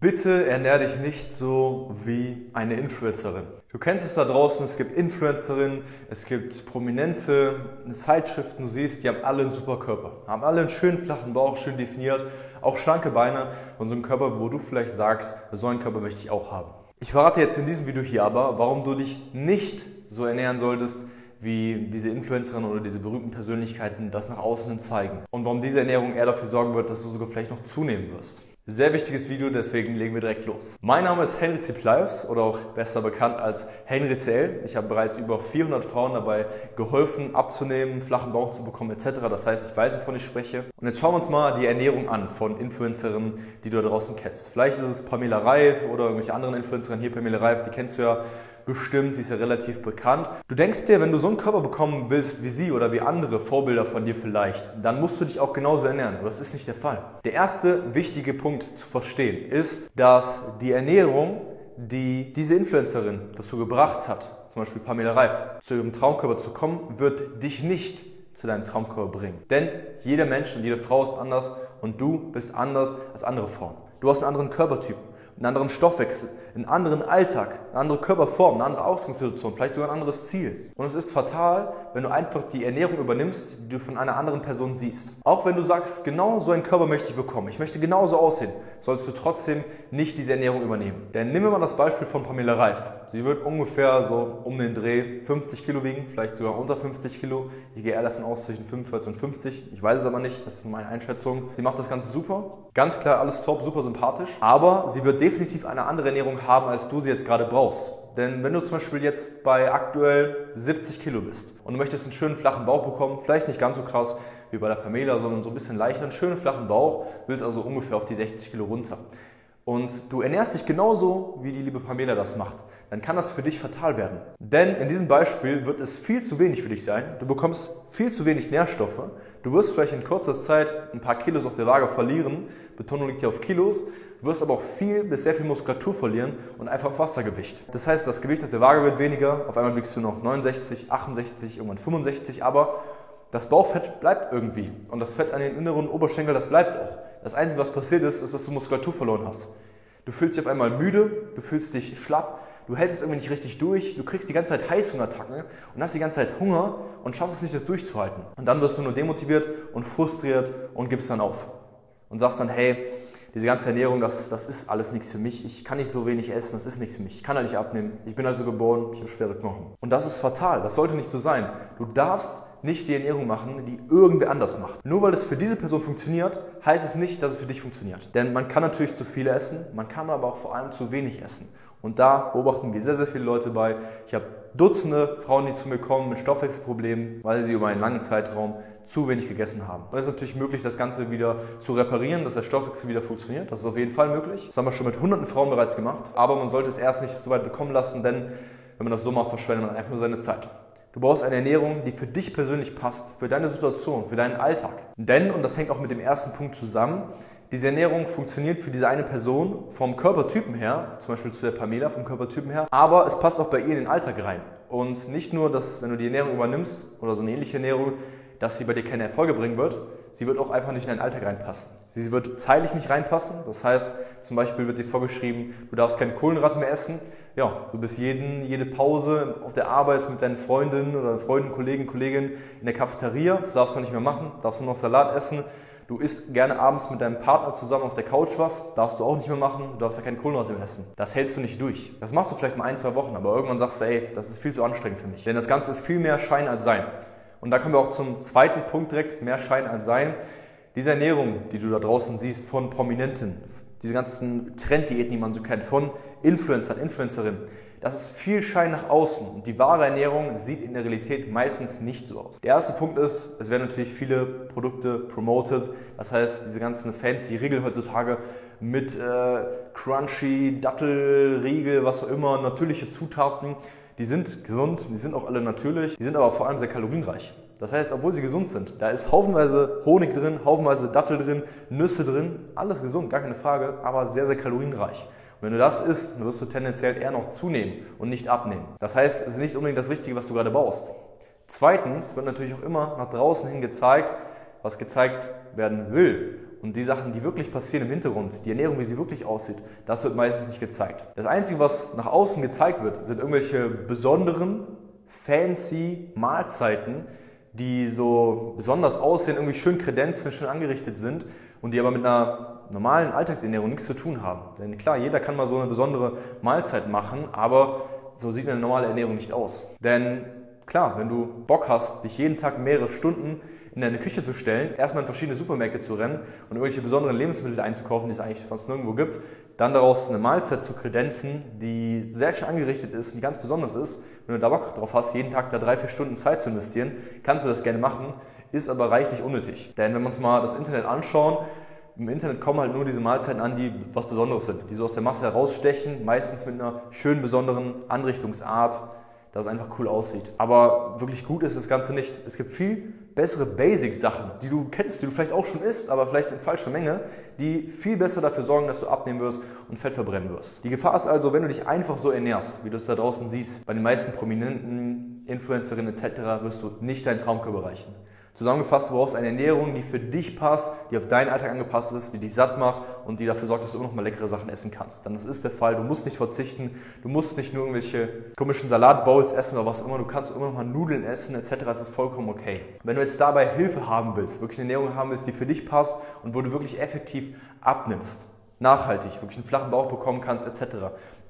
Bitte ernähr dich nicht so wie eine Influencerin. Du kennst es da draußen, es gibt Influencerinnen, es gibt prominente Zeitschriften, du siehst, die haben alle einen super Körper, haben alle einen schönen flachen Bauch, schön definiert, auch schlanke Beine und so einen Körper, wo du vielleicht sagst, so einen Körper möchte ich auch haben. Ich verrate jetzt in diesem Video hier aber, warum du dich nicht so ernähren solltest, wie diese Influencerinnen oder diese berühmten Persönlichkeiten das nach außen zeigen. Und warum diese Ernährung eher dafür sorgen wird, dass du sogar vielleicht noch zunehmen wirst. Sehr wichtiges Video, deswegen legen wir direkt los. Mein Name ist Henry. Plives oder auch besser bekannt als Henry CL. Ich habe bereits über 400 Frauen dabei geholfen, abzunehmen, flachen Bauch zu bekommen etc. Das heißt, ich weiß, wovon ich spreche. Und jetzt schauen wir uns mal die Ernährung an von Influencerinnen, die du da draußen kennst. Vielleicht ist es Pamela Reif oder irgendwelche anderen Influencerinnen. Hier Pamela Reif, die kennst du ja bestimmt, sie ist ja relativ bekannt. Du denkst dir, wenn du so einen Körper bekommen willst wie sie oder wie andere Vorbilder von dir vielleicht, dann musst du dich auch genauso ernähren. Aber das ist nicht der Fall. Der erste wichtige Punkt zu verstehen ist, dass die Ernährung, die diese Influencerin dazu gebracht hat, zum Beispiel Pamela Reif, zu ihrem Traumkörper zu kommen, wird dich nicht zu deinem Traumkörper bringen. Denn jeder Mensch und jede Frau ist anders und du bist anders als andere Frauen. Du hast einen anderen Körpertyp einen anderen Stoffwechsel, einen anderen Alltag, eine andere Körperform, eine andere Ausgangssituation, vielleicht sogar ein anderes Ziel. Und es ist fatal, wenn du einfach die Ernährung übernimmst, die du von einer anderen Person siehst. Auch wenn du sagst, genau so einen Körper möchte ich bekommen, ich möchte genauso aussehen, sollst du trotzdem nicht diese Ernährung übernehmen. Denn wir mal das Beispiel von Pamela Reif. Sie wird ungefähr so um den Dreh 50 Kilo wiegen, vielleicht sogar unter 50 Kilo. Ich gehe eher davon aus zwischen 45 und 50. Ich weiß es aber nicht, das ist meine Einschätzung. Sie macht das Ganze super. Ganz klar, alles top, super sympathisch. Aber sie wird definitiv eine andere Ernährung haben, als du sie jetzt gerade brauchst. Denn wenn du zum Beispiel jetzt bei aktuell 70 Kilo bist und du möchtest einen schönen flachen Bauch bekommen, vielleicht nicht ganz so krass wie bei der Pamela, sondern so ein bisschen leichter, einen schönen flachen Bauch, willst also ungefähr auf die 60 Kilo runter und du ernährst dich genauso, wie die liebe Pamela das macht, dann kann das für dich fatal werden. Denn in diesem Beispiel wird es viel zu wenig für dich sein. Du bekommst viel zu wenig Nährstoffe. Du wirst vielleicht in kurzer Zeit ein paar Kilos auf der Waage verlieren. Betonung liegt hier auf Kilos. Du wirst aber auch viel bis sehr viel Muskulatur verlieren und einfach Wassergewicht. Das heißt, das Gewicht auf der Waage wird weniger. Auf einmal wiegst du noch 69, 68, irgendwann 65, aber das Bauchfett bleibt irgendwie. Und das Fett an den inneren Oberschenkel, das bleibt auch. Das Einzige, was passiert ist, ist, dass du Muskulatur verloren hast. Du fühlst dich auf einmal müde, du fühlst dich schlapp, du hältst es irgendwie nicht richtig durch, du kriegst die ganze Zeit Heißhungerattacken und hast die ganze Zeit Hunger und schaffst es nicht, das durchzuhalten. Und dann wirst du nur demotiviert und frustriert und gibst dann auf. Und sagst dann, hey, diese ganze Ernährung, das, das ist alles nichts für mich. Ich kann nicht so wenig essen, das ist nichts für mich. Ich kann da nicht abnehmen. Ich bin also geboren, ich habe schwere Knochen. Und das ist fatal. Das sollte nicht so sein. Du darfst nicht die Ernährung machen, die irgendwer anders macht. Nur weil es für diese Person funktioniert, heißt es nicht, dass es für dich funktioniert. Denn man kann natürlich zu viel essen, man kann aber auch vor allem zu wenig essen. Und da beobachten wir sehr, sehr viele Leute bei. Ich habe Dutzende Frauen, die zu mir kommen mit Stoffwechselproblemen, weil sie über einen langen Zeitraum zu wenig gegessen haben. Es ist natürlich möglich, das Ganze wieder zu reparieren, dass der Stoffwechsel wieder funktioniert. Das ist auf jeden Fall möglich. Das haben wir schon mit hunderten Frauen bereits gemacht. Aber man sollte es erst nicht so weit bekommen lassen, denn wenn man das so macht, verschwendet man einfach nur seine Zeit. Du brauchst eine Ernährung, die für dich persönlich passt, für deine Situation, für deinen Alltag. Denn, und das hängt auch mit dem ersten Punkt zusammen, diese Ernährung funktioniert für diese eine Person vom Körpertypen her, zum Beispiel zu der Pamela vom Körpertypen her, aber es passt auch bei ihr in den Alltag rein. Und nicht nur, dass wenn du die Ernährung übernimmst oder so eine ähnliche Ernährung, dass sie bei dir keine Erfolge bringen wird, sie wird auch einfach nicht in deinen Alltag reinpassen. Sie wird zeitlich nicht reinpassen, das heißt, zum Beispiel wird dir vorgeschrieben, du darfst keine Kohlenhydrate mehr essen. Ja, du bist jeden, jede Pause auf der Arbeit mit deinen Freundinnen oder Freunden, Kollegen, Kolleginnen in der Cafeteria, das darfst du nicht mehr machen, darfst nur noch Salat essen. Du isst gerne abends mit deinem Partner zusammen auf der Couch was, darfst du auch nicht mehr machen, du darfst ja keine Kohlenhydrate mehr essen. Das hältst du nicht durch. Das machst du vielleicht mal ein, zwei Wochen, aber irgendwann sagst du, ey, das ist viel zu anstrengend für mich. Denn das Ganze ist viel mehr Schein als Sein. Und da kommen wir auch zum zweiten Punkt direkt, mehr Schein als Sein. Diese Ernährung, die du da draußen siehst von Prominenten, diese ganzen Trenddiäten, die man so kennt, von Influencern, Influencerinnen, das ist viel Schein nach außen und die wahre Ernährung sieht in der Realität meistens nicht so aus. Der erste Punkt ist, es werden natürlich viele Produkte promoted, das heißt, diese ganzen fancy Riegel heutzutage mit äh, Crunchy, Dattel, Riegel, was auch immer, natürliche Zutaten, die sind gesund, die sind auch alle natürlich, die sind aber vor allem sehr kalorienreich. Das heißt, obwohl sie gesund sind, da ist haufenweise Honig drin, haufenweise Dattel drin, Nüsse drin, alles gesund, gar keine Frage, aber sehr, sehr kalorienreich. Wenn du das isst, dann wirst du tendenziell eher noch zunehmen und nicht abnehmen. Das heißt, es ist nicht unbedingt das Richtige, was du gerade baust. Zweitens wird natürlich auch immer nach draußen hin gezeigt, was gezeigt werden will. und die Sachen, die wirklich passieren im Hintergrund, die Ernährung, wie sie wirklich aussieht, das wird meistens nicht gezeigt. Das Einzige, was nach außen gezeigt wird, sind irgendwelche besonderen, fancy Mahlzeiten, die so besonders aussehen, irgendwie schön kredenzen, schön angerichtet sind und die aber mit einer normalen Alltagsernährung nichts zu tun haben. Denn klar, jeder kann mal so eine besondere Mahlzeit machen, aber so sieht eine normale Ernährung nicht aus. Denn klar, wenn du Bock hast, dich jeden Tag mehrere Stunden in deine Küche zu stellen, erstmal in verschiedene Supermärkte zu rennen und irgendwelche besonderen Lebensmittel einzukaufen, die es eigentlich fast nirgendwo gibt, dann daraus eine Mahlzeit zu kredenzen, die sehr schön angerichtet ist und die ganz besonders ist. Wenn du da Bock drauf hast, jeden Tag da drei, vier Stunden Zeit zu investieren, kannst du das gerne machen, ist aber reichlich unnötig. Denn wenn wir uns mal das Internet anschauen, im Internet kommen halt nur diese Mahlzeiten an, die was Besonderes sind, die so aus der Masse herausstechen, meistens mit einer schönen besonderen Anrichtungsart, dass es einfach cool aussieht. Aber wirklich gut ist das Ganze nicht. Es gibt viel bessere Basic-Sachen, die du kennst, die du vielleicht auch schon isst, aber vielleicht in falscher Menge, die viel besser dafür sorgen, dass du abnehmen wirst und Fett verbrennen wirst. Die Gefahr ist also, wenn du dich einfach so ernährst, wie du es da draußen siehst, bei den meisten Prominenten, Influencerinnen etc., wirst du nicht deinen Traumkörper erreichen. Zusammengefasst, du brauchst eine Ernährung, die für dich passt, die auf deinen Alltag angepasst ist, die dich satt macht und die dafür sorgt, dass du immer noch mal leckere Sachen essen kannst. Dann das ist der Fall. Du musst nicht verzichten. Du musst nicht nur irgendwelche komischen Salatbowls essen oder was immer. Du kannst immer noch mal Nudeln essen etc. Das ist vollkommen okay. Wenn du jetzt dabei Hilfe haben willst, wirklich eine Ernährung haben willst, die für dich passt und wo du wirklich effektiv abnimmst, nachhaltig, wirklich einen flachen Bauch bekommen kannst etc.,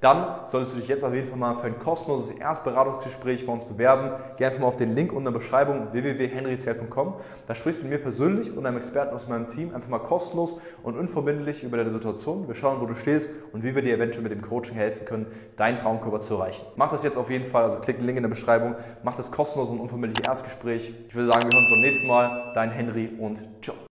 dann solltest du dich jetzt auf jeden Fall mal für ein kostenloses Erstberatungsgespräch bei uns bewerben. Geh einfach mal auf den Link unten in der Beschreibung www.henryzell.com. Da sprichst du mit mir persönlich und einem Experten aus meinem Team einfach mal kostenlos und unverbindlich über deine Situation. Wir schauen, wo du stehst und wie wir dir eventuell mit dem Coaching helfen können, deinen Traumkörper zu erreichen. Mach das jetzt auf jeden Fall, also klick den Link in der Beschreibung, mach das kostenlos und unverbindliche Erstgespräch. Ich würde sagen, wir hören uns beim nächsten Mal. Dein Henry und ciao.